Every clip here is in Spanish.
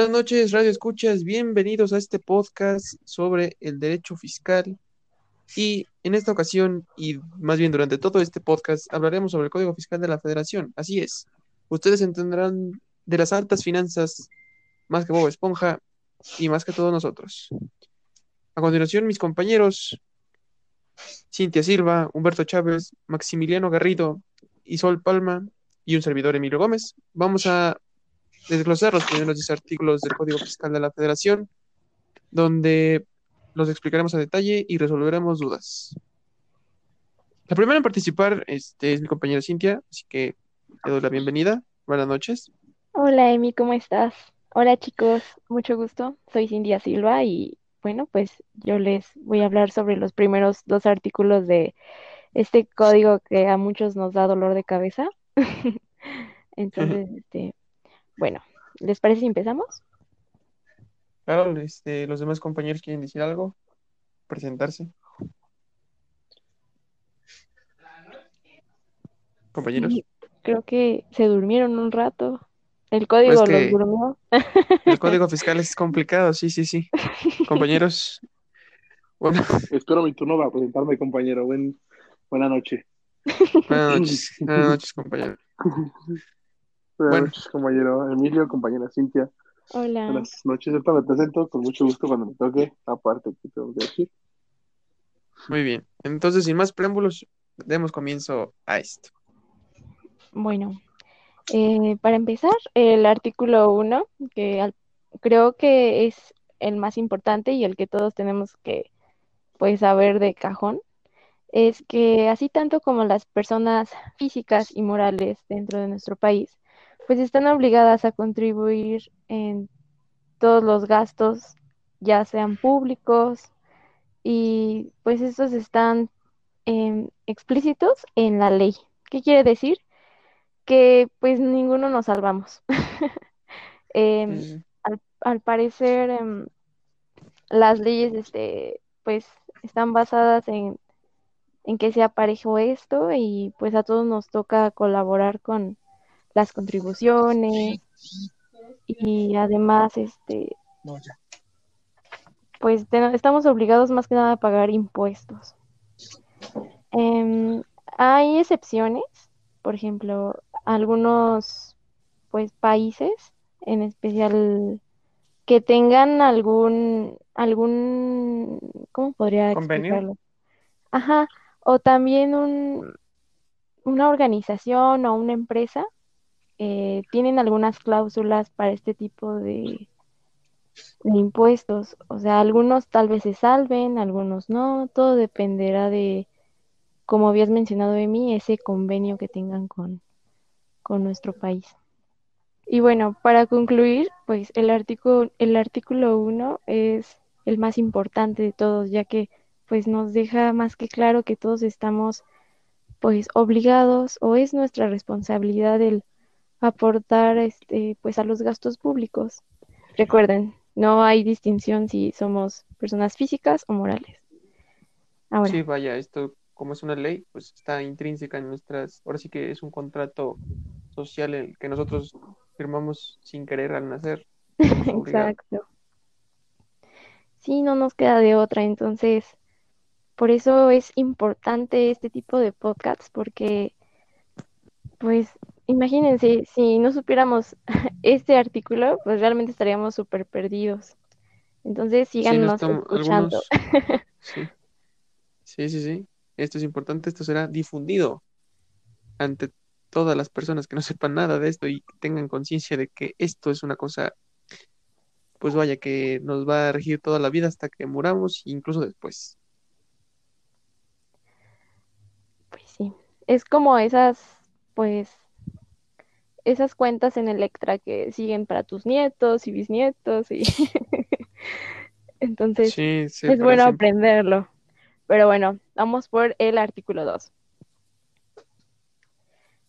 Buenas noches, Radio Escuchas. Bienvenidos a este podcast sobre el derecho fiscal. Y en esta ocasión, y más bien durante todo este podcast, hablaremos sobre el Código Fiscal de la Federación. Así es. Ustedes entenderán de las altas finanzas más que Bob Esponja y más que todos nosotros. A continuación, mis compañeros Cintia Silva, Humberto Chávez, Maximiliano Garrido, Isol Palma y un servidor Emilio Gómez. Vamos a desglosar los primeros 10 artículos del Código Fiscal de la Federación, donde los explicaremos a detalle y resolveremos dudas. La primera en participar este, es mi compañera Cintia, así que te doy la bienvenida. Buenas noches. Hola Emi, ¿cómo estás? Hola chicos, mucho gusto. Soy Cintia Silva y bueno, pues yo les voy a hablar sobre los primeros dos artículos de este código que a muchos nos da dolor de cabeza. Entonces, este, bueno, ¿les parece si empezamos? Claro, este, los demás compañeros quieren decir algo, presentarse. Compañeros. Sí, creo que se durmieron un rato. El código Pues que- los durmió. El código fiscal es complicado, sí, sí, sí. Compañeros, bueno, Espero mi turno para presentarme, compañero. Buen, buena noche. buenas noches, buenas noches, compañeros. Buenas Bueno. noches, compañero Emilio, compañera Cintia. Hola. Buenas noches. Ahorita me presento con mucho gusto cuando me toque. Aparte, que tengo que decir? Muy bien. Entonces, sin más preámbulos, demos comienzo a esto. Bueno, eh, para empezar, el artículo 1, que al- creo que es el más importante y el que todos tenemos que pues, saber de cajón, es que así tanto como las personas físicas y morales dentro de nuestro país, pues están obligadas a contribuir en todos los gastos, ya sean públicos, y pues estos están em, explícitos en la ley. ¿Qué quiere decir? que pues ninguno nos salvamos. Em, al parecer, em, las leyes, este, pues, están basadas en, en que sea parejo esto y pues a todos nos toca colaborar con las contribuciones y además, este, pues te- estamos obligados más que nada a pagar impuestos. Em, hay excepciones, por ejemplo, algunos pues países, en especial que tengan algún algún ¿cómo podría ¿Convenio? explicarlo? Ajá, o también un una organización o una empresa eh, tienen algunas cláusulas para este tipo de, impuestos. O sea, algunos tal vez se salven, algunos no. Todo dependerá de, como habías mencionado de mí, ese convenio que tengan con, con nuestro país. Y bueno, para concluir, pues el artículo, el artículo 1 es el más importante de todos, ya que pues nos deja más que claro que todos estamos pues obligados o es nuestra responsabilidad el aportar este pues a los gastos públicos. Recuerden, no hay distinción si somos personas físicas o morales. Ahora, Sí, vaya, esto como es una ley, pues está intrínseca en nuestras, ahora sí que es un contrato social el que nosotros firmamos sin querer al nacer. Exacto. Sí, no nos queda de otra, entonces por eso es importante este tipo de podcasts porque pues imagínense, si no supiéramos este artículo, pues realmente estaríamos súper perdidos. Entonces Sí, no síganos estamos, escuchando. algunos, sí, sí, sí, sí. Esto es importante, esto será difundido ante todas las personas que no sepan nada de esto y tengan conciencia de que esto es una cosa, pues vaya, que nos va a regir toda la vida hasta que muramos, incluso después. Pues sí, es como esas, pues, esas cuentas en Electra que siguen para tus nietos y bisnietos y entonces Sí, sí, es bueno siempre. aprenderlo. Pero bueno, vamos por el artículo 2.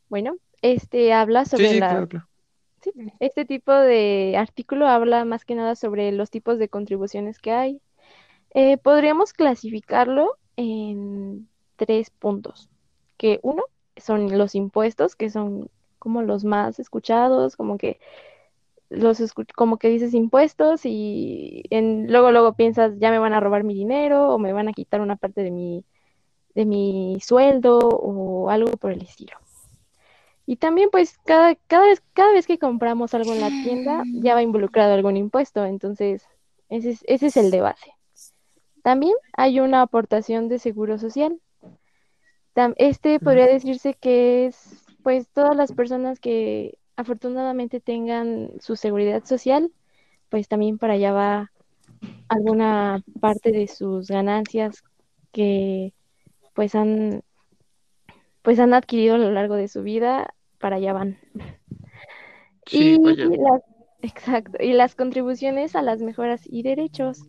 Bueno, este habla sobre sí, la, claro, claro. sí, este tipo de artículo habla más que nada sobre los tipos de contribuciones que hay. Eh, podríamos clasificarlo en tres puntos, que uno son los impuestos, que son como los más escuchados, como que los como que dices impuestos y en, luego luego piensas ya me van a robar mi dinero o me van a quitar una parte de mi de mi sueldo o algo por el estilo. Y también pues cada, cada vez cada vez que compramos algo en la tienda ya va involucrado algún impuesto, entonces ese es, ese es el de base. También hay una aportación de seguro social. Este podría decirse que es pues todas las personas que afortunadamente tengan su seguridad social, pues también para allá va alguna parte de sus ganancias que pues han pues han adquirido a lo largo de su vida, para allá van. Sí, Y vaya. las, exacto, y las contribuciones a las mejoras y derechos.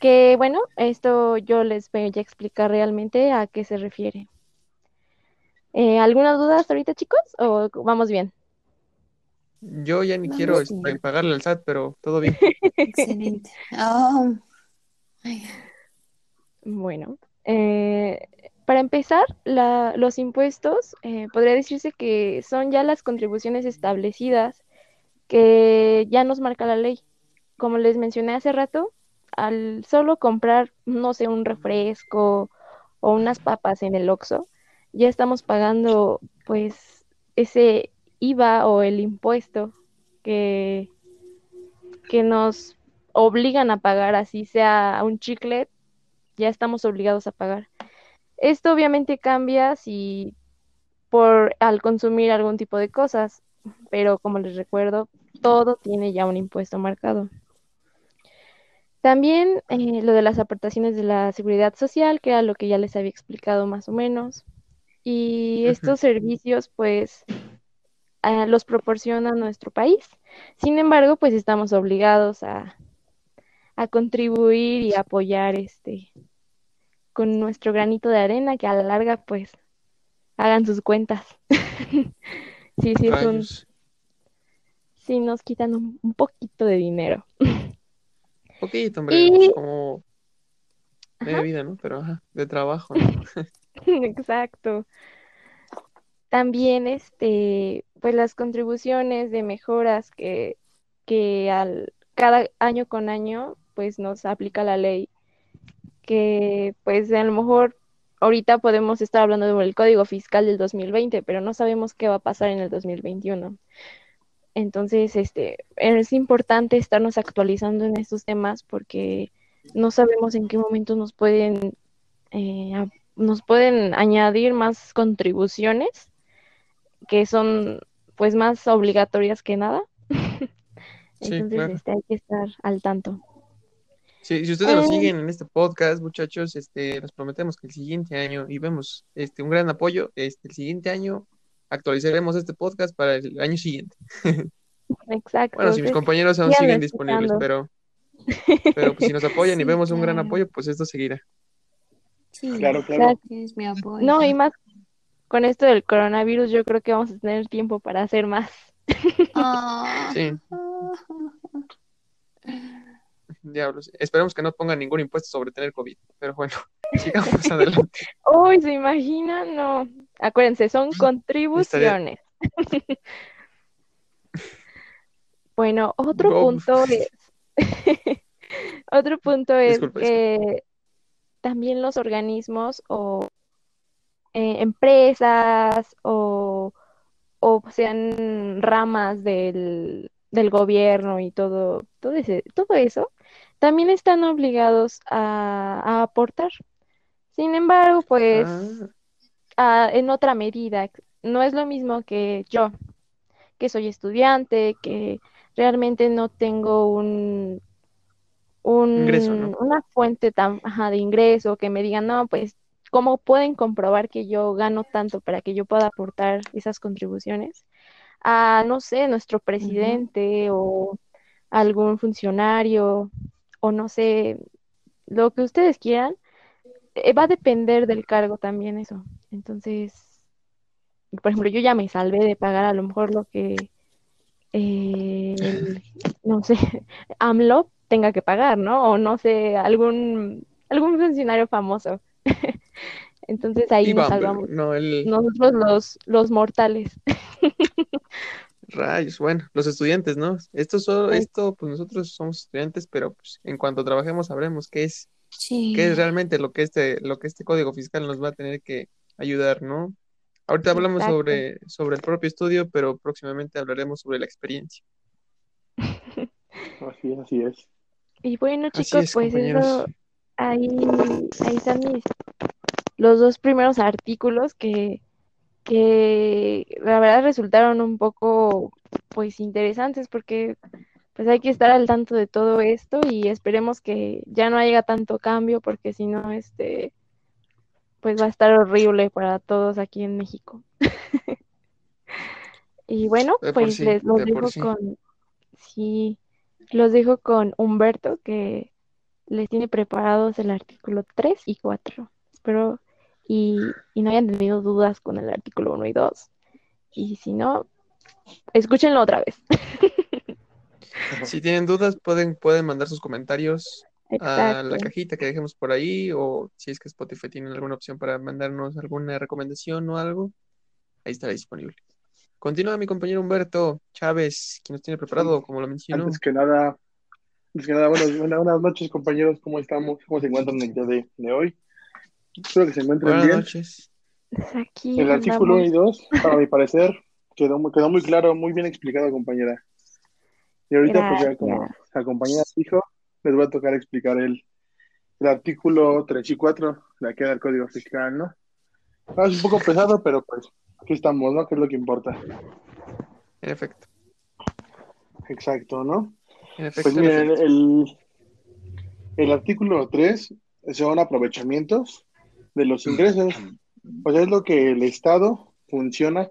Que bueno, esto yo les voy a explicar realmente a qué se refiere. Eh, ¿alguna duda hasta ahorita, chicos? ¿O vamos bien? Yo ya ni Vamos quiero este, pagarle al SAT, pero todo bien. Excelente. Oh, Bueno, eh, para empezar, la- los impuestos eh, podría decirse que son ya las contribuciones establecidas que ya nos marca la ley. Como les mencioné hace rato, al solo comprar, no sé, un refresco o unas papas en el Oxxo, ya estamos pagando pues ese IVA o el impuesto que, que nos obligan a pagar, así sea un chicle, ya estamos obligados a pagar. Esto obviamente cambia si por al consumir algún tipo de cosas, pero como les recuerdo, todo tiene ya un impuesto marcado. También eh, lo de las aportaciones de la seguridad social, que era lo que ya les había explicado más o menos. Y estos servicios, pues, ah, los proporciona nuestro país. Sin embargo, pues estamos obligados a, a contribuir y apoyar este con nuestro granito de arena, que a la larga, pues, hagan sus cuentas. Sí, sí, es un, sí nos quitan un, un poquito de dinero. Poquito, hombre, Y- como Ajá. vida, ¿no? Pero ajá, de trabajo, ¿no? Exacto. También, este, pues las contribuciones de mejoras que, que al, cada año con año, pues nos aplica la ley, que pues a lo mejor ahorita podemos estar hablando del Código Fiscal del 2020, pero no sabemos qué va a pasar en el 2021. Entonces, este, es importante estarnos actualizando en estos temas porque no sabemos en qué momento nos pueden eh, nos pueden añadir más contribuciones que son pues más obligatorias que nada. Sí, Entonces, claro. este, hay que estar al tanto. Sí, si ustedes nos Eh. siguen en este podcast, muchachos, este, les prometemos que el siguiente año, y vemos este, un gran apoyo, este, el siguiente año actualizaremos este podcast para el año siguiente. Exacto. Bueno, si mis compañeros aún siguen disponibles, pero, pero pues, si nos apoyan y vemos un gran apoyo, pues esto seguirá. Sí, Claro, claro. Tienes mi apoyo. No, y más con esto del coronavirus, yo creo que vamos a tener tiempo para hacer más. Ah. Sí. Diablos. Esperemos que no pongan ningún impuesto sobre tener COVID, pero bueno, sigamos adelante. Uy, ¿se imaginan? No. Acuérdense, son contribuciones. Bueno, otro Go. punto es, otro punto es Disculpa, que también los organismos o eh, empresas o, o sean ramas del, del gobierno y todo, todo ese, todo eso, también están obligados a, a aportar. Sin embargo, pues Ah, ah, en otra medida. No es lo mismo que yo, que soy estudiante, que realmente no tengo un, un- Ingreso, ¿no? una fuente tan, ajá, de ingreso, que me digan, no, pues, ¿cómo pueden comprobar que yo gano tanto para que yo pueda aportar esas contribuciones? A, no sé, nuestro presidente o algún funcionario o no sé, lo que ustedes quieran, eh, va a depender del cargo también eso. Entonces, por ejemplo, yo ya me salvé de pagar a lo mejor lo que eh, no sé, AMLO tenga que pagar, ¿no? O no sé, algún, algún funcionario famoso. Entonces ahí nos salvamos no el, nosotros los, los mortales. Rayos, bueno, los estudiantes, ¿no? Esto, solo, esto, pues nosotros somos estudiantes, pero pues, en cuanto trabajemos sabremos qué es, Sí. qué es realmente lo que este, lo que este código fiscal nos va a tener que ayudar, ¿no? Ahorita hablamos Exacto. sobre, sobre el propio estudio, pero próximamente hablaremos sobre la experiencia. Así es, así es. Y bueno, chicos, es, pues compañeros. eso, ahí, ahí están mis, los dos primeros artículos que, que la verdad resultaron un poco, pues, interesantes porque pues hay que estar al tanto de todo esto y esperemos que ya no haya tanto cambio porque si no, este, pues va a estar horrible para todos aquí en México. Y bueno, De pues sí, les los dejo sí. con, sí, los dejo con Humberto que les tiene preparados el artículo 3 y 4. Espero y, y no hayan tenido dudas con el artículo 1 y 2. Y si no, escúchenlo otra vez. Si tienen dudas, pueden, pueden mandar sus comentarios a la cajita que dejemos por ahí, o si es que Spotify tiene alguna opción para mandarnos alguna recomendación o algo, ahí estará disponible. Continúa mi compañero Humberto Chávez, quien nos tiene preparado, como lo mencionó. Antes que nada, antes que nada, buenas, buenas, buenas noches, compañeros. ¿Cómo estamos? ¿Cómo se encuentran el día de, de hoy? Espero que se encuentren Buenas bien. noches. Pues aquí El artículo 1 y andamos. 2, para mi parecer, quedó, muy- quedó muy claro, muy bien explicado, compañera. Y ahorita, pues ya como la compañera dijo, les voy a tocar explicar el, el artículo 3 y 4, la que del Código Fiscal, ¿no? Ah, es un poco pesado, pero pues aquí estamos, ¿no? Que es lo que importa. En efecto, Exacto, ¿no? en efecto, Pues en miren, efecto. el, el artículo 3 son aprovechamientos de los ingresos. O sea, es lo que el Estado funciona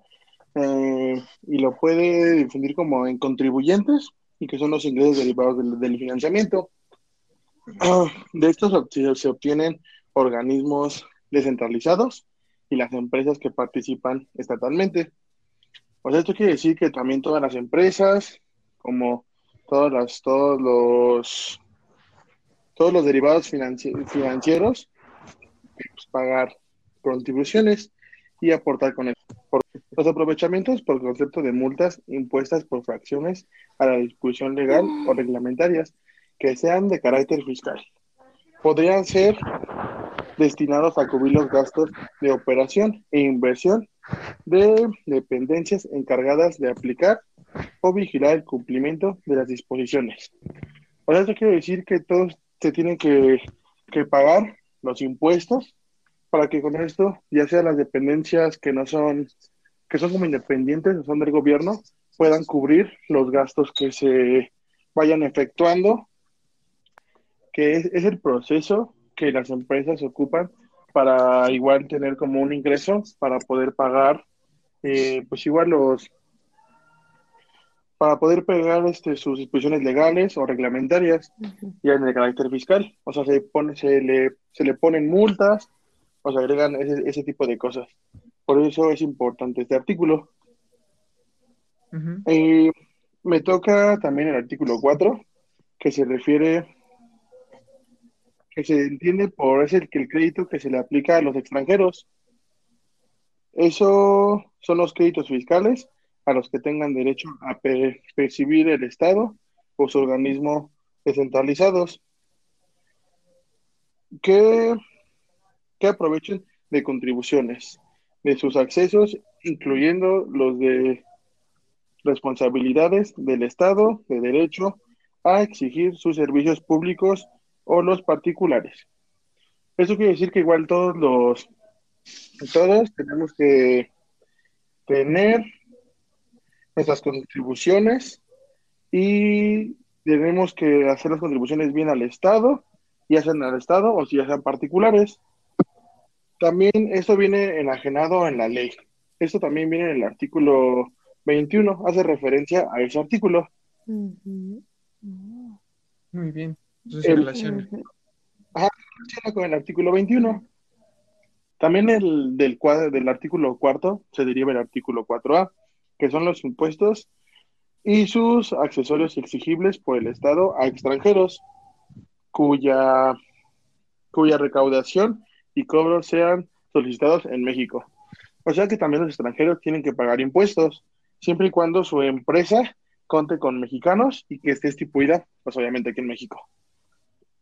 eh, y lo puede difundir como en contribuyentes y que son los ingresos derivados del, del financiamiento. Ah, De estos se, se obtienen organismos descentralizados y las empresas que participan estatalmente. O sea, esto quiere decir que también todas las empresas, como todas las, todos los todos los derivados financi- financieros, pues, pagar contribuciones y aportar con el, por los aprovechamientos por concepto de multas impuestas por fracciones a la disposición legal o reglamentarias que sean de carácter fiscal. Podrían ser destinados a cubrir los gastos de operación e inversión de dependencias encargadas de aplicar o vigilar el cumplimiento de las disposiciones. O sea, esto quiere decir que todos se tienen que, que pagar los impuestos para que con esto, ya sea las dependencias que no son, que son como independientes son del gobierno, puedan cubrir los gastos que se vayan efectuando, que es, es el proceso que las empresas ocupan para igual tener como un ingreso para poder pagar, eh, pues igual los, para poder pagar este, sus disposiciones legales o reglamentarias Ujú. ya en el carácter fiscal. O sea, se, pone, se, le, se le ponen multas o se agregan ese, ese tipo de cosas. Por eso es importante este artículo. Eh, me toca también el artículo 4, que se refiere, que se entiende por es el que el crédito que se le aplica a los extranjeros. Eso son los créditos fiscales a los que tengan derecho a pe- percibir el Estado o su organismo descentralizados que, que aprovechen de contribuciones de sus accesos, incluyendo los de responsabilidades del Estado de derecho a exigir sus servicios públicos o los particulares. Eso quiere decir que igual todos los todos tenemos que tener nuestras contribuciones y tenemos que hacer las contribuciones bien al Estado, ya sean al Estado o si ya sean particulares. También esto viene enajenado en la ley. Esto también viene en el artículo 21, hace referencia a ese artículo. Muy bien. Se relaciona. Con el artículo 21. También el del, del artículo cuarto se deriva el artículo 4A, que son los impuestos y sus accesorios exigibles por el Estado a extranjeros cuya, cuya recaudación y cobro sean solicitados en México. O sea que también los extranjeros tienen que pagar impuestos siempre y cuando su empresa conte con mexicanos y que esté estipulada, pues obviamente aquí en México.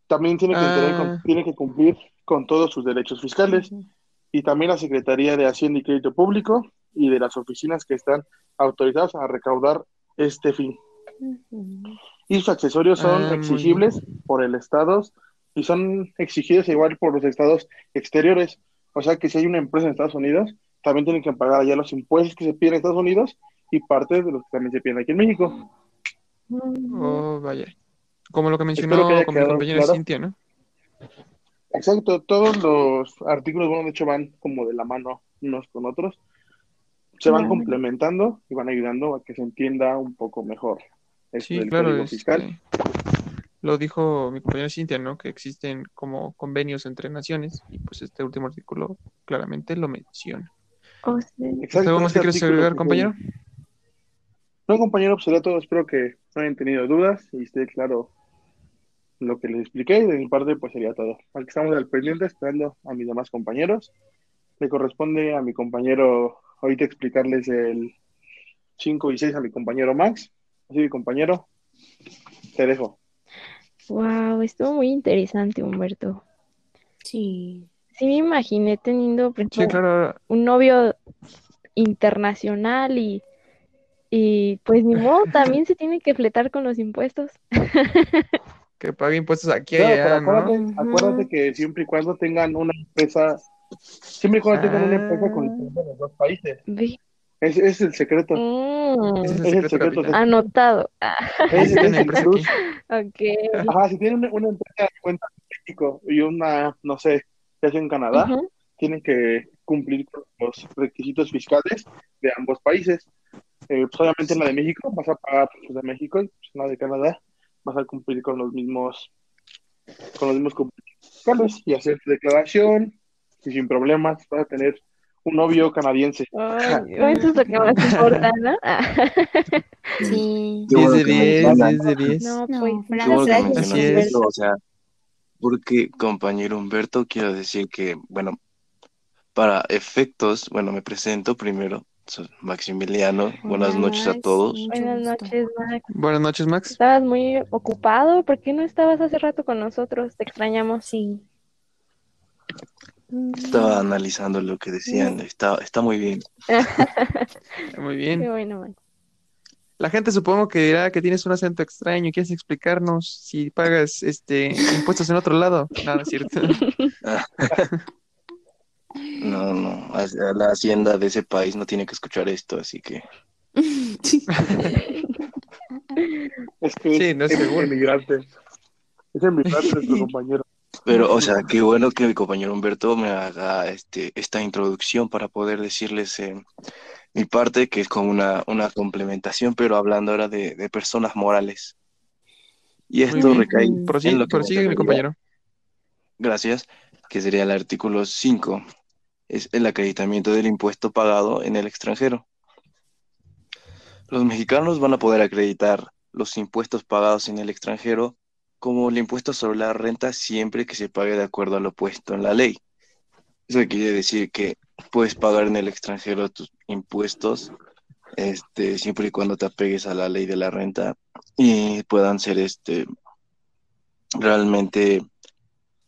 También tiene que, con- Ah. tiene que cumplir con todos sus derechos fiscales y también la Secretaría de Hacienda y Crédito Público y de las oficinas que están autorizadas a recaudar este fin. Y sus accesorios son Ah, exigibles por el Estado y son exigidos igual por los estados exteriores. O sea que si hay una empresa en Estados Unidos, también tienen que pagar allá los impuestos que se piden en Estados Unidos y parte de los que también se piden aquí en México. Oh, vaya. Como lo que mencionó que con mi compañera claro. Cintia, ¿no? Exacto, todos los artículos, bueno, de hecho van como de la mano unos con otros. Se van complementando y van ayudando a que se entienda un poco mejor esto Sí, del claro, Código este, Fiscal. lo dijo mi compañera Cintia, ¿no? Que existen como convenios entre naciones y pues este último artículo claramente lo menciona. o sea, Exacto, ¿Algo más que este quieres agregar, que- compañero? No, compañero, pues todo. Espero que no hayan tenido dudas y esté claro lo que les expliqué. Y de mi parte, pues sería todo. Aquí estamos al pendiente esperando a mis demás compañeros. Le corresponde a mi compañero ahorita explicarles el 5 y 6 a mi compañero Max. Así que, compañero, te dejo. wow, estuvo muy interesante, Humberto. Sí. Sí me imaginé teniendo, por Sí, ejemplo, claro. un novio internacional y, y pues ni modo, también se tiene que fletar con los impuestos. Que pague impuestos aquí y Claro, allá, acuérdate, acuérdate que siempre y cuando tengan una empresa, siempre y cuando tengan una empresa con Ah. licencia de los dos países. Ese es el secreto. Mm, Ese es el Es el secreto, anotado. Es el empresa plus. aquí. ok. Ajá, si tienen una, una empresa de cuenta en México y una, no sé, ya sea en Canadá, tienen que cumplir con los requisitos fiscales de ambos países. Eh, pues obviamente en la de México vas a pagar pues, de México y pues, la de Canadá vas a cumplir con los mismos con los mismos fiscales y hacer tu declaración y sin problemas vas a tener un novio canadiense. Ay, eso es lo que más importa, ¿no? Sí. Qué 10 bueno de que 10, mencionas. 10 de 10. no, No, pues que gracias, Así es. o sea, porque compañero Humberto, quiero decir que, bueno, para efectos, bueno, me presento primero, Maximiliano, buenas Hola, noches a todos. Buenas noches, Max. Buenas noches, Max. Estabas muy ocupado, ¿por qué no estabas hace rato con nosotros? Te extrañamos. Sí. Mm, Estaba analizando lo que decían, está, está muy bien. Muy Qué bien. bueno, Max. La gente supongo que dirá que tienes un acento extraño. ¿Quieres explicarnos si pagas este impuestos en otro lado? Nada, es cierto. No, no, a la hacienda de ese país no tiene que escuchar esto, así que Es que Sí, no es es seguro. emigrante. Es nuestro compañero. Pero, o sea, qué bueno que mi compañero Humberto me haga este, esta introducción para poder decirles eh, mi parte, que es como una, una complementación, pero hablando ahora de, de personas morales. Y esto recae en Prosigue, lo que me prosigue, mi compañero. Gracias, que sería el artículo 5, es el acreditamiento del impuesto pagado en el extranjero. Los mexicanos van a poder acreditar los impuestos pagados en el extranjero como el impuesto sobre la renta siempre que se pague de acuerdo a lo puesto en la ley. Eso quiere decir que puedes pagar en el extranjero tus impuestos este, siempre y cuando te apegues a la ley de la renta y puedan ser este, realmente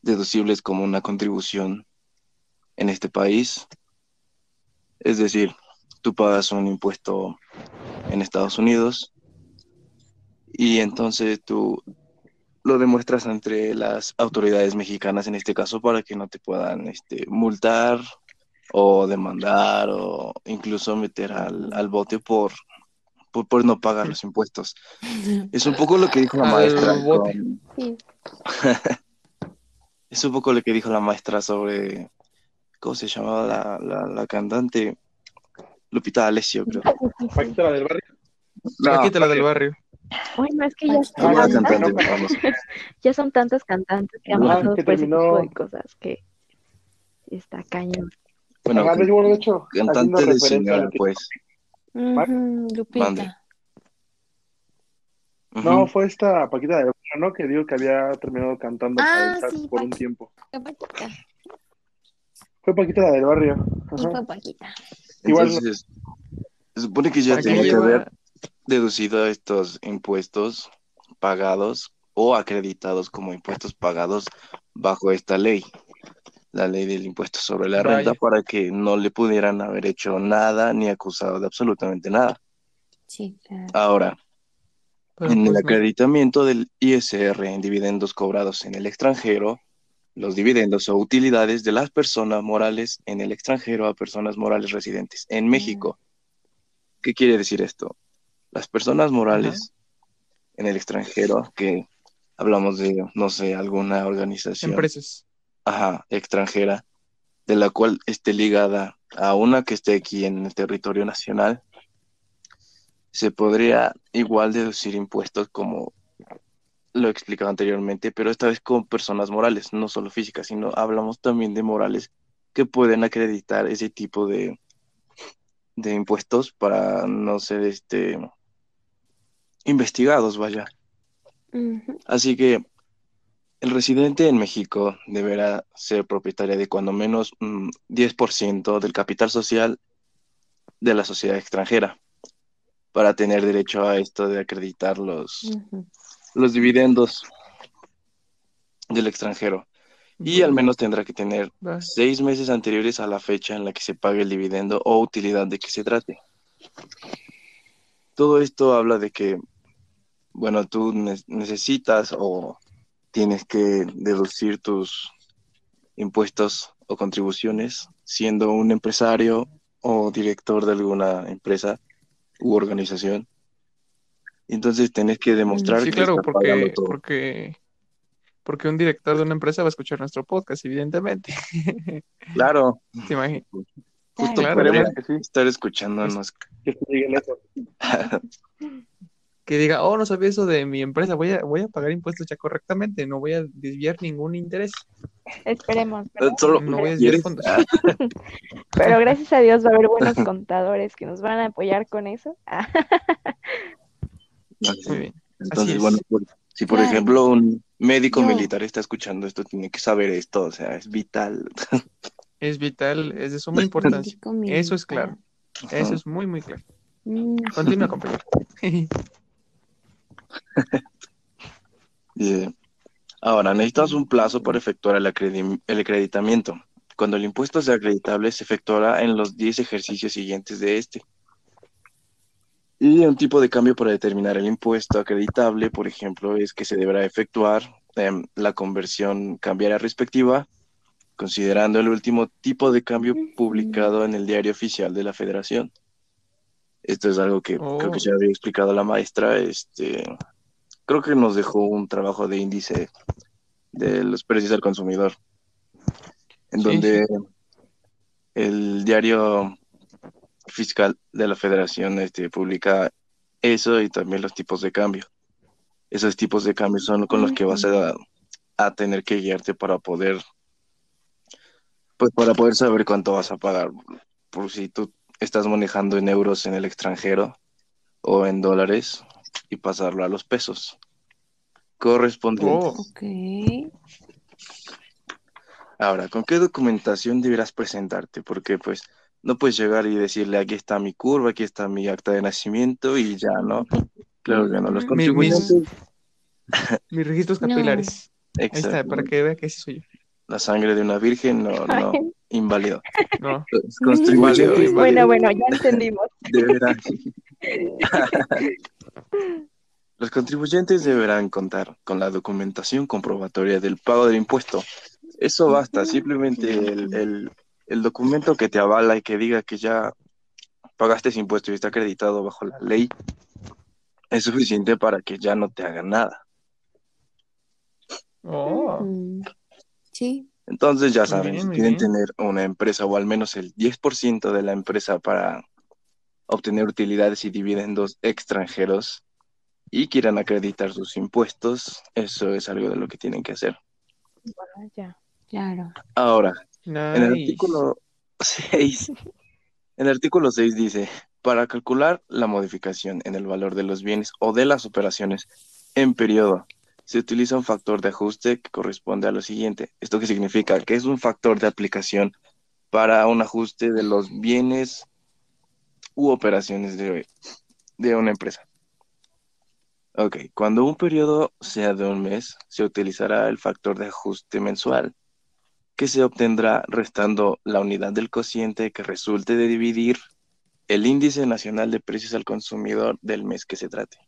deducibles como una contribución en este país. Es decir, tú pagas un impuesto en Estados Unidos y entonces tú lo demuestras entre las autoridades mexicanas en este caso para que no te puedan este, multar o demandar o incluso meter al, al bote por, por, por no pagar los impuestos. Es un poco lo que dijo la maestra. bote. con- Sí. Es un poco lo que dijo la maestra sobre, ¿cómo se llamaba la, la, la cantante? Lupita Alessio, creo. Paquita la del barrio. No, Paquita, la del barrio. Bueno, es que ya, Ah, cantante ya son tantas cantantes que han Ajá, pasado por ese tipo de cosas que está cañón. Bueno, Ajá, de- hecho, haciendo cantante de señora, pues. Mande. Lupita. No, fue esta Paquita de ¿no? Que digo que había terminado cantando Ah, sí, por un tiempo. Paquita. Fue Paquita la del barrio. Y fue Paquita. Igual- Entonces, Se supone que ya Acá tenía que lleva- haber deducido estos impuestos pagados o acreditados como impuestos pagados bajo esta ley, la ley del impuesto sobre la Vaya. renta, para que no le pudieran haber hecho nada ni acusado de absolutamente nada. Sí, claro. Ahora, Pero en el pues no. acreditamiento del ISR en dividendos cobrados en el extranjero, los dividendos o utilidades de las personas morales en el extranjero a personas morales residentes en México. ¿Qué quiere decir esto? Las personas morales en el extranjero, que hablamos de, no sé, alguna organización Empresas. ajá, extranjera, de la cual esté ligada a una que esté aquí en el territorio nacional, se podría igual deducir impuestos como lo he explicado anteriormente, pero esta vez con personas morales, no solo físicas, sino hablamos también de morales que pueden acreditar ese tipo de, de impuestos para no ser este investigados, vaya. Así que el residente en México deberá ser propietario de cuando menos mm, 10% del capital social de la sociedad extranjera para tener derecho a esto de acreditar los. Los dividendos del extranjero. Y al menos tendrá que tener seis meses anteriores a la fecha en la que se pague el dividendo o utilidad de que se trate. Todo esto habla de que, bueno, tú ne- necesitas o tienes que deducir tus impuestos o contribuciones siendo un empresario o director de alguna empresa u organización. Entonces tenés que demostrar Sí, que claro, estás pagando porque, todo. porque, porque un director de una empresa va a escuchar nuestro podcast, evidentemente. Claro, ¿Te imaginas? justo Claro. Esperemos que sí, estar escuchándonos. que. Que diga, oh, no sabía eso de mi empresa, voy a, voy a pagar impuestos ya correctamente, no voy a desviar ningún interés, Esperemos, ¿verdad? Solo no voy a desviar fondos. Ah, Pero gracias a Dios va a haber buenos contadores que nos van a apoyar con eso. Ah, no sé. Muy bien. Entonces, es. bueno, por- si por Claro. ejemplo un médico Yo- militar está escuchando esto, tiene que saber esto, o sea, es vital. Es vital, es de suma importancia. Eso es claro, eso es muy, muy claro. Mm, Continúa, compañero. Bien. Ahora, necesitas un plazo para efectuar el, acredi- el acreditamiento. Cuando el impuesto sea acreditable, se efectuará en los 10 ejercicios siguientes de este. Y un tipo de cambio para determinar el impuesto acreditable, por ejemplo, es que se deberá efectuar em, la conversión cambiaria respectiva, considerando el último tipo de cambio publicado en el diario oficial de la Federación. Esto es algo que creo que Oh. ya había explicado la maestra. Este, creo que nos dejó un trabajo de índice de los precios al consumidor, en Sí, donde el diario fiscal de la Federación este, publica eso y también los tipos de cambio. Esos tipos de cambio son con los que vas a, a tener que guiarte para poder, pues para poder saber cuánto vas a pagar. Por si tú estás manejando en euros en el extranjero o en dólares y pasarlo a los pesos correspondientes. Oh. Ahora, ¿con qué documentación deberás presentarte? Porque pues no puedes llegar y decirle aquí está mi curva, aquí está mi acta de nacimiento y ya, ¿no? Claro que no. Los contribuyentes, mis registros No. capilares. Ahí está, exacto, para que vea que sí soy yo. la sangre de una virgen, no, no, inválido. No, Inválido, Bueno, bueno, ya entendimos. deberán, los contribuyentes deberán contar con la documentación comprobatoria del pago del impuesto. Eso basta, simplemente el, el- el documento que te avala y que diga que ya pagaste ese impuesto y está acreditado bajo la ley es suficiente para que ya no te hagan nada. oh, Ujú. Sí. Entonces ya saben, bien, si quieren bien. tener una empresa o al menos el 10% de la empresa para obtener utilidades y dividendos extranjeros y quieran acreditar sus impuestos, eso es algo de lo que tienen que hacer. Bueno, ya. Claro. Ahora, en el artículo 6, en el artículo 6 dice, para calcular la modificación en el valor de los bienes o de las operaciones en periodo, se utiliza un factor de ajuste que corresponde a lo siguiente. ¿Esto qué significa? Que es un factor de aplicación para un ajuste de los bienes u operaciones de, de una empresa. Ok, cuando un periodo sea de un mes, se utilizará el factor de ajuste mensual, que se obtendrá restando la unidad del cociente que resulte de dividir el índice nacional de precios al consumidor del mes que se trate.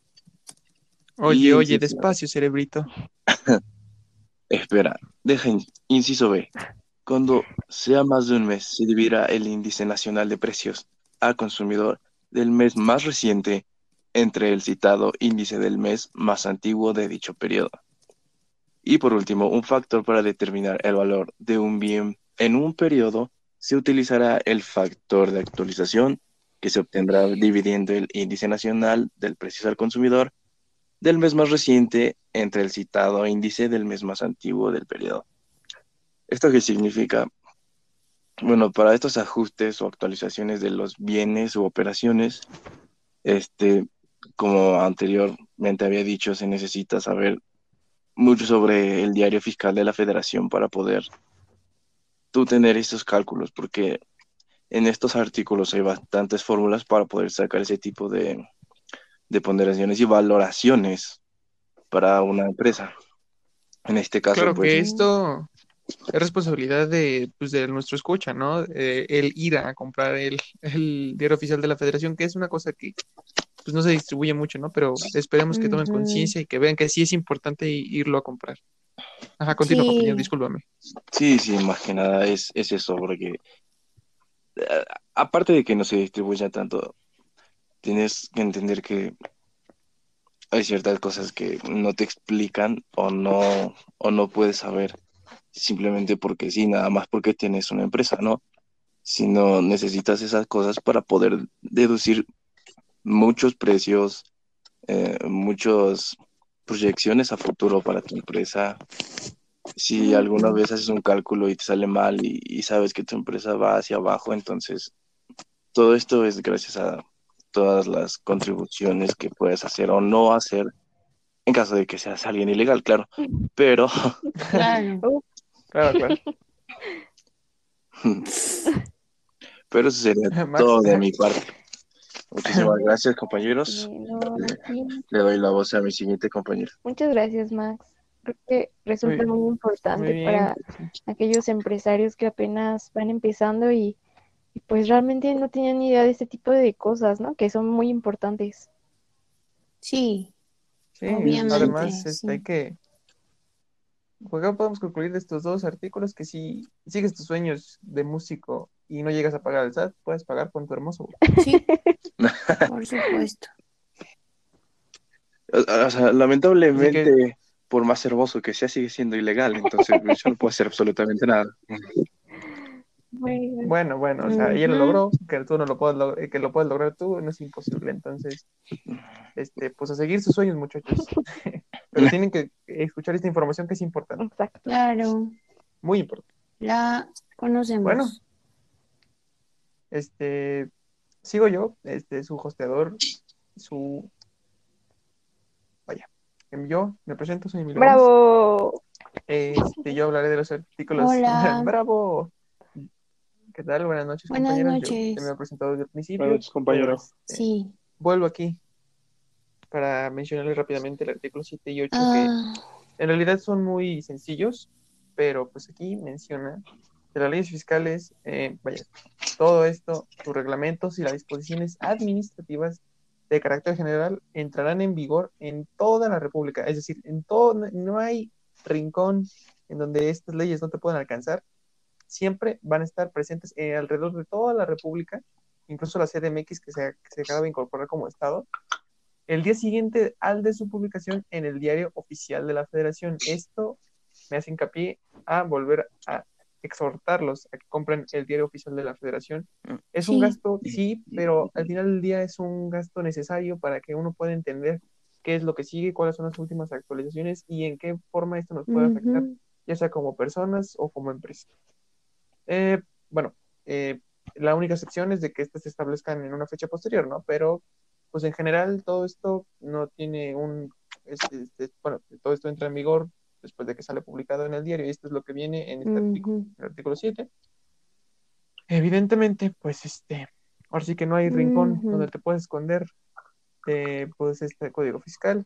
Oye, Y oye, despacio, cerebrito. Espera, deja in- inciso B. Cuando sea más de un mes, se dividirá el índice nacional de precios al consumidor del mes más reciente entre el citado índice del mes más antiguo de dicho periodo. Y por último, un factor para determinar el valor de un bien en un periodo se utilizará el factor de actualización que se obtendrá dividiendo el índice nacional del precio al consumidor del mes más reciente entre el citado índice del mes más antiguo del periodo. ¿Esto qué significa? Bueno, para estos ajustes o actualizaciones de los bienes u operaciones, este, como anteriormente había dicho, se necesita saber mucho sobre el diario fiscal de la Federación para poder tú tener estos cálculos, porque en estos artículos hay bastantes fórmulas para poder sacar ese tipo de, de ponderaciones y valoraciones para una empresa. En este caso, Claro pues, que esto es responsabilidad de, pues, de nuestro escucha, ¿no? Eh, el ir a comprar el, el diario oficial de la Federación, que es una cosa que pues, no se distribuye mucho, ¿no? Pero esperemos que tomen conciencia y que vean que sí es importante irlo a comprar. Ajá, continúa, Sí. compañero, discúlpame. Sí, sí, más que nada es, es eso, porque eh, aparte de que no se distribuya tanto, tienes que entender que hay ciertas cosas que no te explican o no, o no puedes saber simplemente porque sí, nada más porque tienes una empresa, ¿no? Sino necesitas esas cosas para poder deducir muchos precios, eh, muchas proyecciones a futuro para tu empresa. Si alguna vez haces un cálculo y te sale mal y, y sabes que tu empresa va hacia abajo, entonces todo esto es gracias a todas las contribuciones que puedes hacer o no hacer en caso de que seas alguien ilegal, claro. Pero Claro. Claro, claro. Pero eso sería todo de mi parte. Muchísimas gracias, compañeros. Le doy la voz a mi siguiente compañero. Muchas gracias, Max. Creo que resulta Muy- muy importante Muy para aquellos empresarios que apenas van empezando y, y pues realmente no tenían ni idea de este tipo de cosas, ¿no? Que son muy importantes. Sí, Sí, Obviamente, además este, sí. hay que... Pues acá podemos concluir de estos dos artículos que si sigues tus sueños de músico y no llegas a pagar el SAT, puedes pagar con tu hermoso. sí, por supuesto. O, o sea, lamentablemente, por más hermoso que sea, sigue siendo ilegal. Entonces, yo no puedo hacer absolutamente nada. Bueno, Bueno, bueno, o sea, ella lo logró, que tú no lo puedes lograr, que lo puedes lograr tú, no es imposible. Entonces, este, pues a seguir sus sueños, muchachos. Pero tienen que escuchar esta información que es importante, exacto. Claro, muy importante. la conocemos. Bueno. Este, sigo yo, este, su hosteador, su, vaya, yo me presento, soy Emilio. ¡Bravo! Este, yo hablaré de los artículos. Hola. ¡Bravo! ¿Qué tal? Buenas noches, Buenas compañeros. Yo noches. ya me he presentado desde el principio. Buenas noches, compañero. este, Sí. Vuelvo aquí para mencionarles rápidamente el artículo 7 y 8, Ah, que en realidad son muy sencillos, pero pues aquí menciona que las leyes fiscales, eh, vaya, todo esto, sus reglamentos y las disposiciones administrativas de carácter general entrarán en vigor en toda la República. Es decir, en todo, no- no hay rincón en donde estas leyes no te puedan alcanzar. Siempre van a estar presentes eh, alrededor de toda la República, incluso la CDMX que se, que se acaba de incorporar como Estado, el día siguiente al de su publicación en el diario oficial de la Federación. Esto me hace hincapié a volver a exhortarlos a que compren el diario oficial de la Federación. Es un gasto, sí, pero al final del día es un gasto necesario para que uno pueda entender qué es lo que sigue, cuáles son las últimas actualizaciones y en qué forma esto nos puede afectar, ya sea como personas o como empresa. Eh, bueno, eh, la única excepción es de que estas se establezcan en una fecha posterior, ¿no? Pero, pues en general, todo esto no tiene un, este, este, bueno, todo esto entra en vigor después de que sale publicado en el diario, y esto es lo que viene en este artículo, el artículo 7. Evidentemente, pues este, Ahora sí que no hay rincón donde te puedes esconder de pues este código fiscal.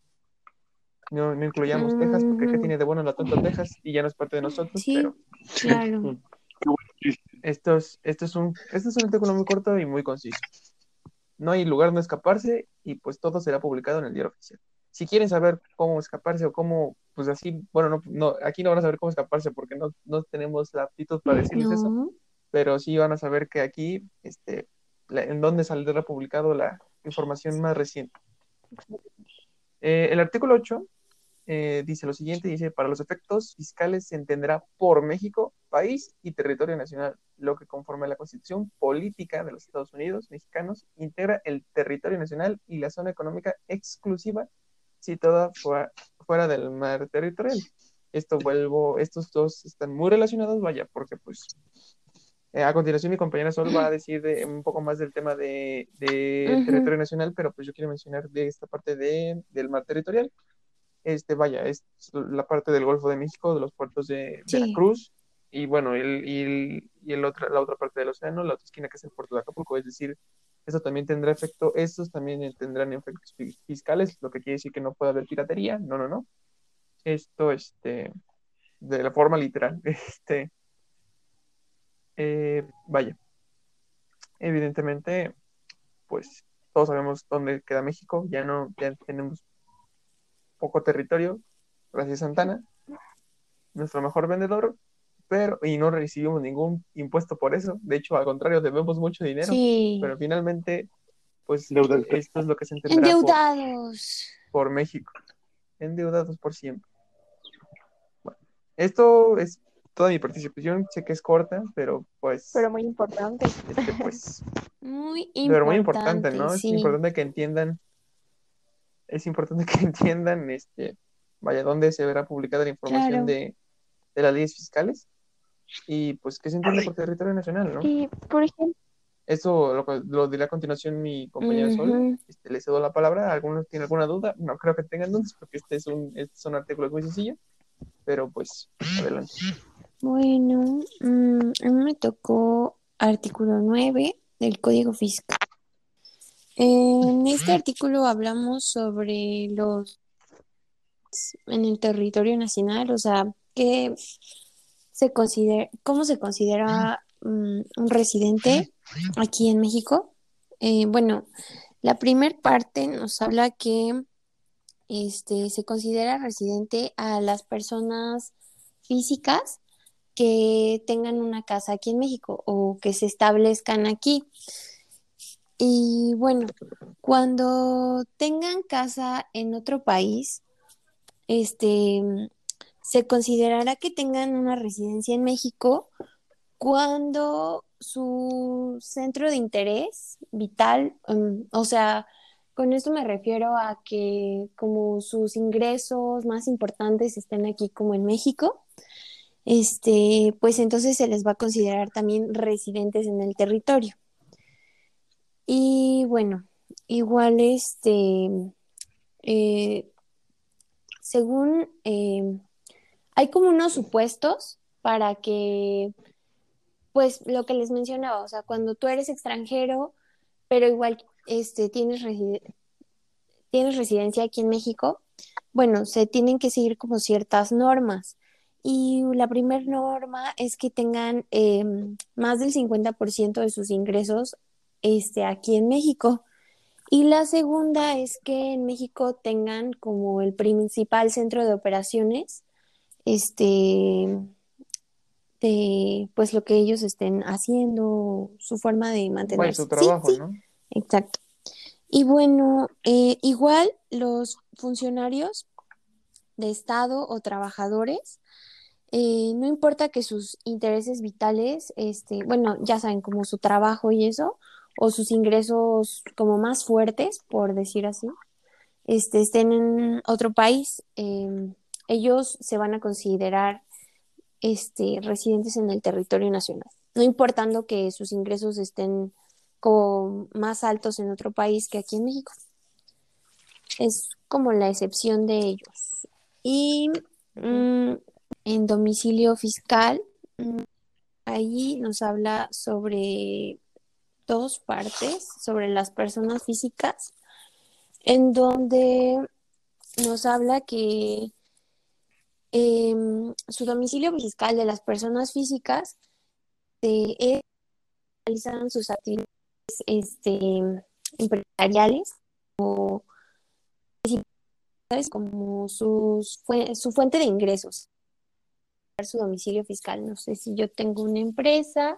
No, no incluyamos Texas, porque ¿qué Ujú. tiene de bueno la tonta Texas? Y ya no es parte de nosotros, Sí. pero Claro. esto es, esto es un, esto es un artículo muy corto y muy conciso. No hay lugar donde escaparse y pues todo será publicado en el diario oficial. Si quieren saber cómo escaparse o cómo, pues así, bueno, no, no, aquí no van a saber cómo escaparse porque no, no tenemos la aptitud para decirles eso, No. pero sí van a saber que aquí, este, la- en dónde saldrá publicado la información más reciente. Eh, el artículo 8 eh, dice lo siguiente, dice, para los efectos fiscales se entenderá por México, país y territorio nacional, lo que conforme a la constitución política de los Estados Unidos mexicanos integra el territorio nacional y la zona económica exclusiva situada fuera, fuera del mar territorial. Esto vuelvo, estos dos están muy relacionados, vaya, porque pues eh, a continuación mi compañera Sol va a decir de- un poco más del tema de, de Ujú. territorio nacional, pero pues yo quiero mencionar de esta parte de, del mar territorial. Este, vaya, es la parte del Golfo de México, de los puertos de Sí. Veracruz, y bueno, el, y, el, y el otra, la otra parte del océano, la otra esquina que es el puerto de Acapulco, es decir, eso también tendrá efecto, estos también tendrán efectos fi- fiscales, lo que quiere decir que no puede haber piratería, no, no, no. Esto, este, de la forma literal, este, eh, vaya, evidentemente, pues todos sabemos dónde queda México, ya no, ya tenemos poco territorio, gracias Santana, nuestro mejor vendedor, pero, y no recibimos ningún impuesto por eso, de hecho, al contrario, debemos mucho dinero, Sí. pero finalmente, pues esto es lo que se entenderá por, Endeudados. por México, endeudados por siempre. Bueno, esto es toda mi participación, sé que es corta, pero pues, Pero muy importante. este, pues, Muy importante. pero muy importante, ¿no? sí. Es importante que entiendan, es importante que entiendan, este, vaya, dónde se verá publicada la información Claro. de, de las leyes fiscales y pues que se entienda por territorio nacional, ¿no? Y, por ejemplo, Eso lo, lo dirá a continuación mi compañera Sol. Ujú. Este, le cedo la palabra. ¿Alguno tiene alguna duda? No creo que tengan dudas porque este es un, estos son artículos muy sencillos, pero pues adelante. Bueno, mm, a mí me tocó artículo 9 del Código Fiscal. En este artículo hablamos sobre los en el territorio nacional, o sea, que se considera, cómo se considera mm, un residente aquí en México. Eh, bueno, la primer parte nos habla que este, se considera residente a las personas físicas que tengan una casa aquí en México o que se establezcan aquí. Y bueno, cuando tengan casa en otro país, este, se considerará que tengan una residencia en México cuando su centro de interés vital, um, o sea, con esto me refiero a que como sus ingresos más importantes estén aquí como en México, este, pues entonces se les va a considerar también residentes en el territorio. Y bueno, igual este, eh, según, eh, hay como unos supuestos para que, pues lo que les mencionaba, o sea, cuando tú eres extranjero, pero igual este, tienes, tienes residencia aquí en México, bueno, se tienen que seguir como ciertas normas. Y la primera norma es que tengan eh, más del 50% de sus ingresos este, aquí en México. Y la segunda es que en México tengan como el principal centro de operaciones, este, de pues lo que ellos estén haciendo, su forma de Vaya, mantenerse. su Sí, trabajo, sí, ¿no? Exacto. Y bueno, eh, igual los funcionarios de Estado o trabajadores, eh, no importa que sus intereses vitales, este, bueno, ya saben, como su trabajo y eso, o sus ingresos como más fuertes, por decir así, este, estén en otro país, eh, ellos se van a considerar este, residentes en el territorio nacional, no importando que sus ingresos estén como más altos en otro país que aquí en México. Es como la excepción de ellos. Y mm, en domicilio fiscal, mm, ahí nos habla sobre dos partes sobre las personas físicas, en donde nos habla que em, su domicilio fiscal de las personas físicas eh, sus actividades este, empresariales o como sus, su fuente de ingresos su domicilio fiscal. No sé si yo tengo una empresa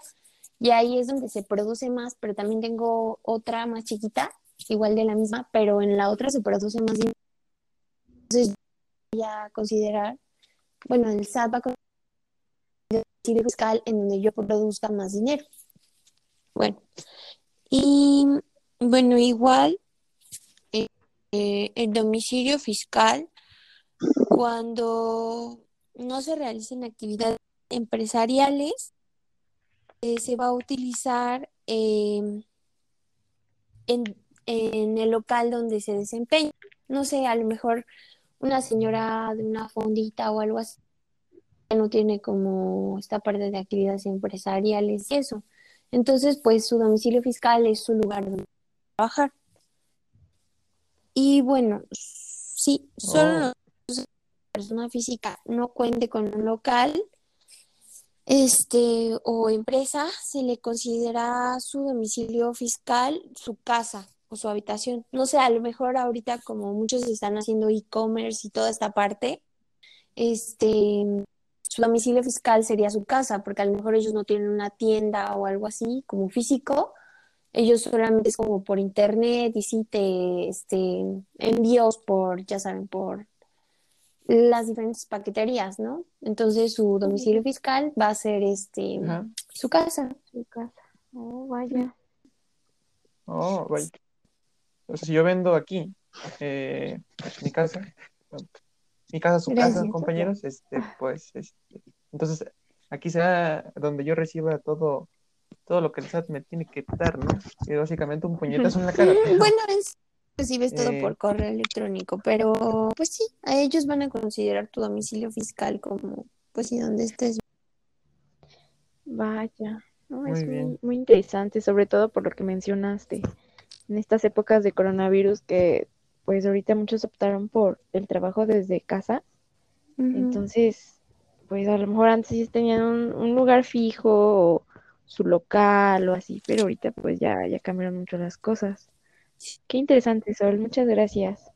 y ahí es donde se produce más, pero también tengo otra más chiquita, igual de la misma, pero en la otra se produce más. Entonces, voy a considerar, bueno, el SAT va a el domicilio fiscal en donde yo produzca más dinero. Bueno, y bueno, igual eh, eh, el domicilio fiscal, cuando no se realicen actividades empresariales, eh, se va a utilizar em, en, en, el local donde se desempeña. No sé, a lo mejor una señora de una fondita o algo así no tiene como esta parte de actividades empresariales y eso. Entonces, pues su domicilio fiscal es su lugar donde trabajar. Y bueno, sí, solo oh persona física no cuente con un local este, o empresa, se le considera su domicilio fiscal, su casa o su habitación. No sé, a lo mejor ahorita como muchos están haciendo e-commerce y toda esta parte, este, su domicilio fiscal sería su casa, porque a lo mejor ellos no tienen una tienda o algo así como físico, ellos solamente es como por internet y sí te este, envíos por, ya saben, por las diferentes paqueterías, ¿no? Entonces su domicilio fiscal va a ser este su casa. Su casa. Oh, vaya. Oh, vaya. Entonces, si yo vendo aquí eh, mi casa, mi casa, su casa, compañeros, este, pues, este, entonces aquí será donde yo reciba todo, todo lo que el SAT me tiene que dar, ¿no? Y básicamente un puñetazo en la cara. Bueno, es recibes todo por eh, correo electrónico, pero pues sí, a ellos van a considerar tu domicilio fiscal como, pues sí, donde estés. Vaya, no, es muy, muy, interesante, sobre todo por lo que mencionaste, en estas épocas de coronavirus que pues ahorita muchos optaron por el trabajo desde casa, entonces, pues a lo mejor antes tenían un, un lugar fijo o su local o así, pero ahorita pues ya, ya cambiaron mucho las cosas. Qué interesante, Sol. Muchas gracias.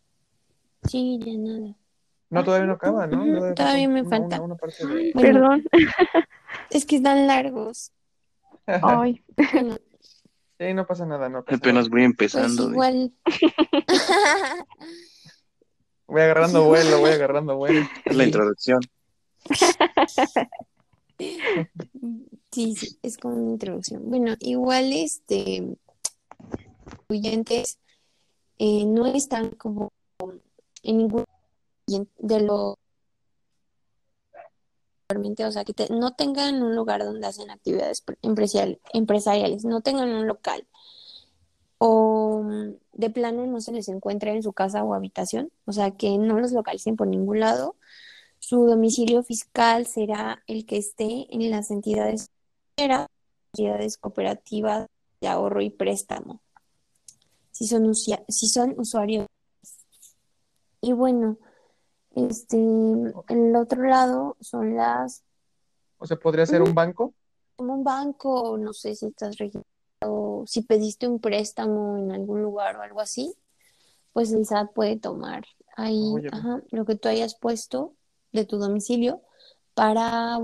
Sí, de nada. No, todavía no acaba, ¿no? Todavía, me falta. Perdón. Es que están largos. Ay. Sí, no pasa nada, no Apenas voy empezando. Pues igual. voy agarrando vuelo, voy agarrando vuelo. Es la introducción. Sí, sí, es como una introducción. Bueno, igual este eh, no están como en ningún de o sea, que no tengan un lugar donde hacen actividades empresariales, no tengan un local o de plano no se les encuentra en su casa o habitación, o sea, que no los localicen por ningún lado. Su domicilio fiscal será el que esté en las entidades, entidades cooperativas de ahorro y préstamo si son, si son usuarios. Y bueno, este, el otro lado son las... O sea, podría ser un banco. Como un banco, no sé si estás registrado, si pediste un préstamo en algún lugar o algo así, pues el SAT puede tomar ahí lo que tú hayas puesto de tu domicilio para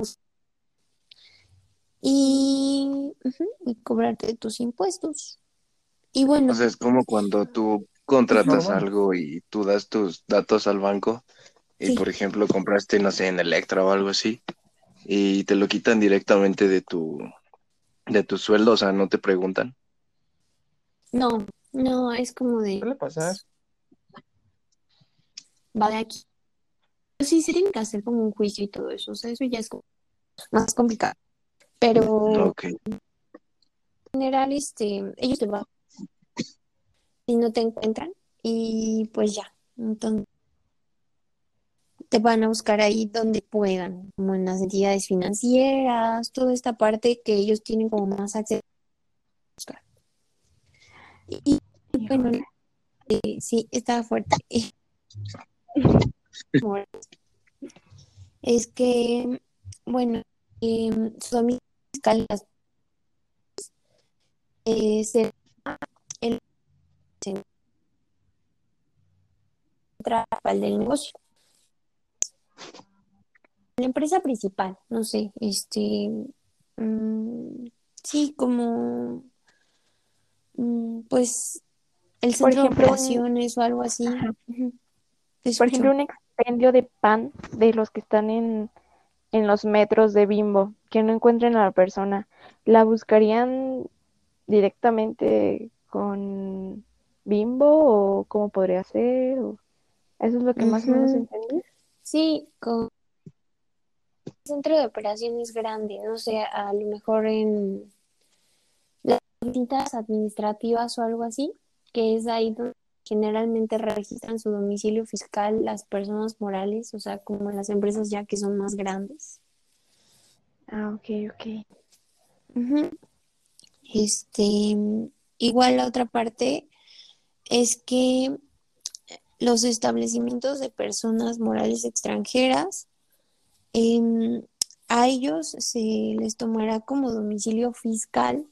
y, y cobrarte tus impuestos. Y bueno. O sea, es como cuando tú contratas algo y tú das tus datos al banco y, por ejemplo, compraste, no sé, en Electra o algo así y te lo quitan directamente de tu, de tu sueldo, o sea, no te preguntan. No, no, es como de... ¿Qué le pasa? Vale, aquí. Sí, se tienen que hacer como un juicio y todo eso, o sea, eso ya es más complicado. Pero... En general, este, ellos te van si no te encuentran y pues ya, entonces te van a buscar ahí donde puedan, como en las entidades financieras, toda esta parte que ellos tienen como más acceso. Y bueno, eh, sí, estaba fuerte. es que, bueno, eh, su amiga fiscal eh, se el principal del negocio. La empresa principal, no sé, este, mm, sí, como, mm, pues, el Por centro de un- operaciones o algo así. Ajá. Por ejemplo, un expendio de pan de los que están en, en los metros de Bimbo, que no encuentren a la persona, ¿la buscarían directamente con Bimbo o cómo podría ser? Eso es lo que más o menos entendí. Sí, con centro de operaciones grande, no sé, a lo mejor en las distintas administrativas o algo así, que es ahí donde generalmente registran su domicilio fiscal las personas morales, o sea, como las empresas ya que son más grandes. Ah, ok, ok. Este, igual la otra parte es que los establecimientos de personas morales extranjeras, em, a ellos se les tomará como domicilio fiscal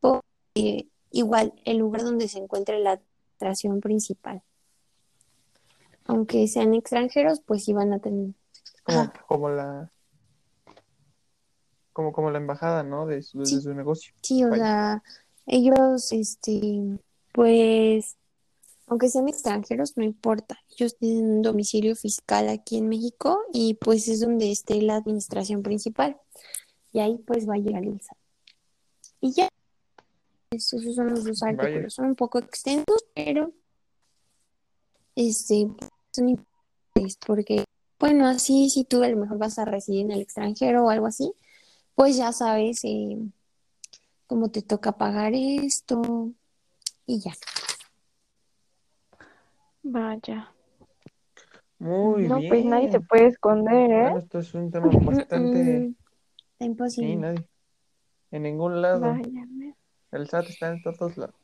porque igual el lugar donde se encuentre la administración principal. Aunque sean extranjeros, pues sí van a tener. Como, como la como, como la embajada, ¿no? De su, de su negocio. Sí, o Vaya. sea, ellos, este, pues, aunque sean extranjeros, no importa. Ellos tienen un domicilio fiscal aquí en México y pues es donde esté la administración principal. Y ahí pues va a llegar el SAT. Y ya, Eso- esos son los dos Vaya. artículos. Son un poco extensos, pero este, son importantes porque, bueno, así si tú a lo mejor vas a residir en el extranjero o algo así, pues ya sabes eh, cómo te toca pagar esto y ya. Vaya. Muy No, bien. pues nadie se puede esconder, ¿eh? Bueno, esto es un tema bastante... Mm, Está Sí, imposible. nadie. En ningún lado. El SAT está en todos lados.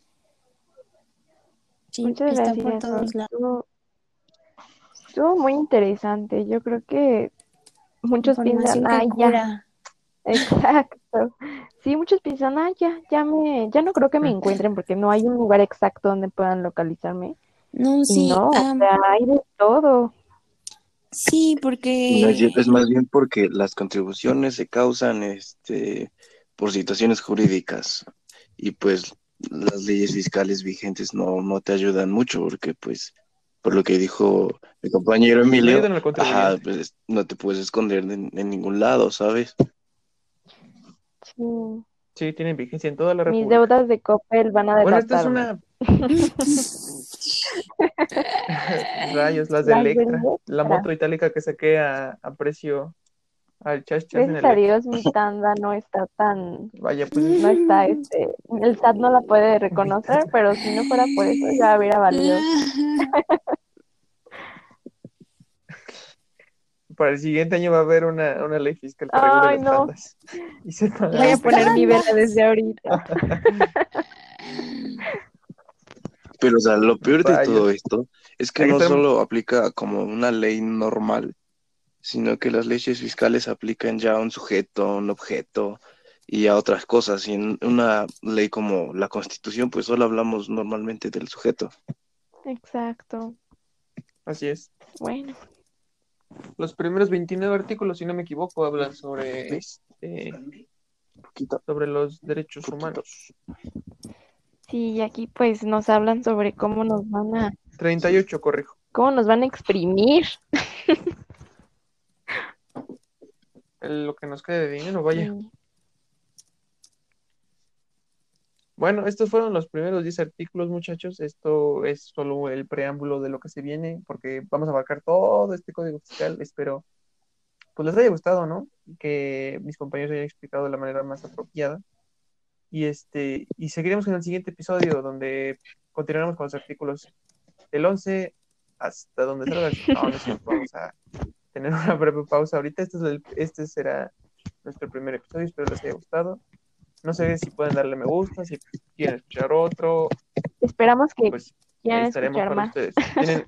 Sí, Muchas está gracias. por Sol. todos lados. Estuvo, estuvo muy interesante. Yo creo que muchos piensan, ay, ya, exacto. Sí, muchos piensan, ay, ya, ya me, ya no creo que me encuentren porque no hay un lugar exacto donde puedan localizarme. No, sí, no, o sea, hay de todo. sí, porque es, es más bien porque las contribuciones se causan este, por situaciones jurídicas y pues las leyes fiscales vigentes no, no te ayudan mucho porque pues por lo que dijo mi compañero No Emilio, ajá, pues no te puedes esconder en, en ningún lado, ¿sabes? Sí. Sí, tienen vigencia en toda la Mis República. deudas de Coppel van a Bueno, esta es una... Rayos, las de Las Electra. La moto itálica que saqué a, a precio al chas chas en Gracias a. Dios mi tanda no está tan, Vaya, pues no está, este, el SAT no la puede reconocer, pero si no fuera por eso ya hubiera valido. para el siguiente año va a haber una, una ley fiscal que regule Ay, no. tandas. Y se Voy a poner mi vela desde ahorita. Pero, o sea, lo peor de todo esto es que no solo aplica como una ley normal, sino que las leyes fiscales aplican ya a un sujeto, a un objeto y a otras cosas. Y en una ley como la Constitución, pues solo hablamos normalmente del sujeto. Exacto. Así es. Bueno, Los primeros 29 artículos, si no me equivoco, hablan sobre, este, sobre los derechos humanos. Sí, y aquí pues nos hablan sobre cómo nos van a, 38, corrijo. cómo nos van a exprimir. Lo que nos quede de dinero, vaya. Sí. Bueno, estos fueron los primeros 10 artículos, muchachos. Esto es solo el preámbulo de lo que se viene, porque vamos a abarcar todo este código fiscal. Espero pues les haya gustado, ¿no? Que mis compañeros hayan explicado de la manera más apropiada. Y este, y seguiremos en el siguiente episodio, donde continuaremos con los artículos del 11 hasta donde salga el... No, no cierto, vamos a tener una breve pausa ahorita. Este, es el- este será nuestro primer episodio, espero les haya gustado. No sé si pueden darle me gusta, si quieren escuchar otro, Esperamos que pues quieran estaremos escuchar para más. ustedes. Si tienen,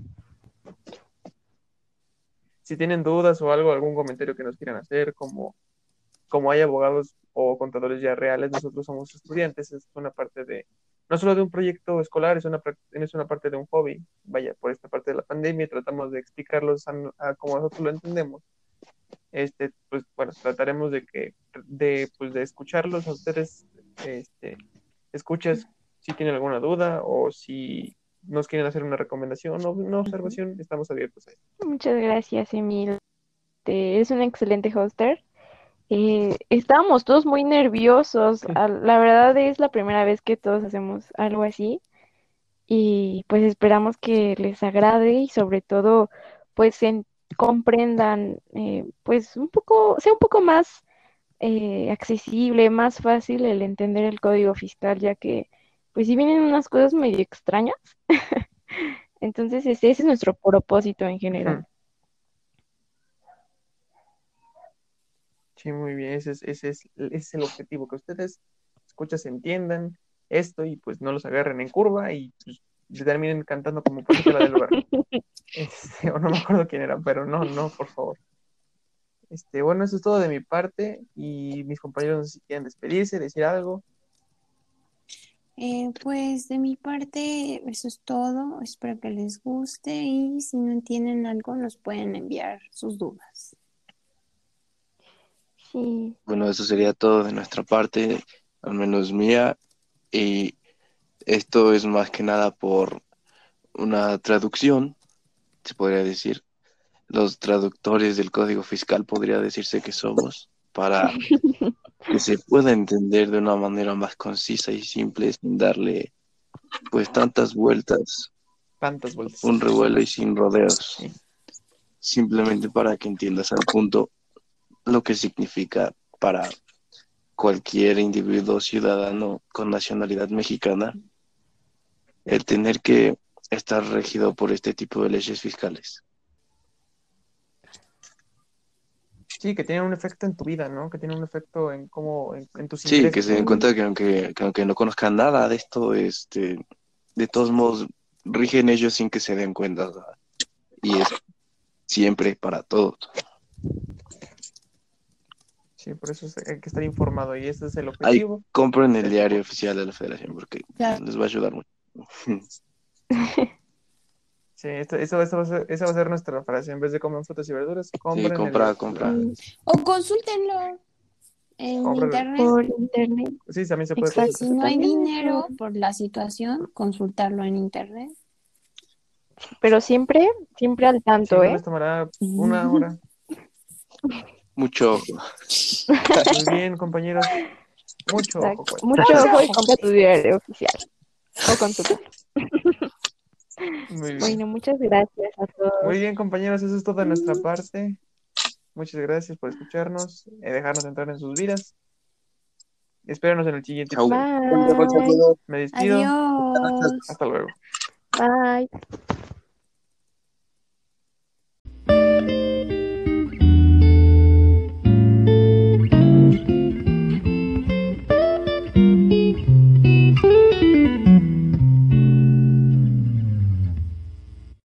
si tienen dudas o algo, algún comentario que nos quieran hacer, como, como hay abogados o contadores ya reales, nosotros somos estudiantes, es una parte de, no solo de un proyecto escolar, es una, es una parte de un hobby. Vaya, por esta parte de la pandemia tratamos de explicarlos a, a como nosotros lo entendemos. Este, pues bueno, trataremos de que, de, pues, de escucharlos a ustedes, este, escuchas si tienen alguna duda o si nos quieren hacer una recomendación o una observación, estamos abiertos a eso. Muchas gracias, Emil. Eres un excelente hoster. Eh, estábamos todos muy nerviosos. La verdad es la primera vez que todos hacemos algo así. Y pues esperamos que les agrade y sobre todo pues en- comprendan eh, pues un poco, sea un poco más eh, accesible, más fácil el entender el código fiscal, ya que pues si vienen unas cosas medio extrañas. Entonces ese, ese es nuestro propósito en general. Sí, muy bien, ese es, ese es, ese es el objetivo, que ustedes escuchas, entiendan esto y pues no los agarren en curva y pues, terminen cantando como Paquita la del barrio. Este, o no me acuerdo quién era, pero no, no, por favor. Este, bueno, eso es todo de mi parte y mis compañeros no sé si quieren despedirse, decir algo. Eh, pues de mi parte, eso es todo. Espero que les guste y si no entienden algo, nos pueden enviar sus dudas. Sí, Bueno, eso sería todo de nuestra parte, al menos mía, y esto es más que nada por una traducción, se podría decir. Los traductores del código fiscal podría decirse que somos para que se pueda entender de una manera más concisa y simple sin darle pues tantas vueltas, Tantas vueltas. un revuelo y sin rodeos. Sí. Simplemente para que entiendas al punto lo que significa para cualquier individuo ciudadano con nacionalidad mexicana el tener que estar regido por este tipo de leyes fiscales. Sí, que tiene un efecto en tu vida, ¿no? Que tiene un efecto en cómo, en, en tus Sí, que se den cuenta que aunque, que aunque no conozcan nada de esto, este, de todos modos rigen ellos sin que se den cuenta. Y es siempre para todos. Sí, por eso es- hay que estar informado y ese es el Ahí objetivo. compren el diario oficial de la federación porque les va a ayudar mucho. Sí, esto, eso, eso va a ser, esa va a ser nuestra frase. En vez de comer frutas y verduras, compren el- compra, compra. mm, O consúltenlo en Cómpralo. internet. por internet. Sí, también se puede Exacto. Si no hay dinero por la situación, consultarlo en internet. Pero siempre, siempre al Sí, tanto, no ¿eh? les tomará una hora. Mucho. Muy bien, compañeros. Mucho ojo. Pues. Mucho ojo y tu diario oficial. O con tu Bueno, muchas gracias a todos. Muy bien, compañeros, eso es todo de nuestra parte. Muchas gracias por escucharnos, y dejarnos entrar en sus vidas. Espérenos en el siguiente. Bye. Me despido. Adiós. Hasta luego. Bye.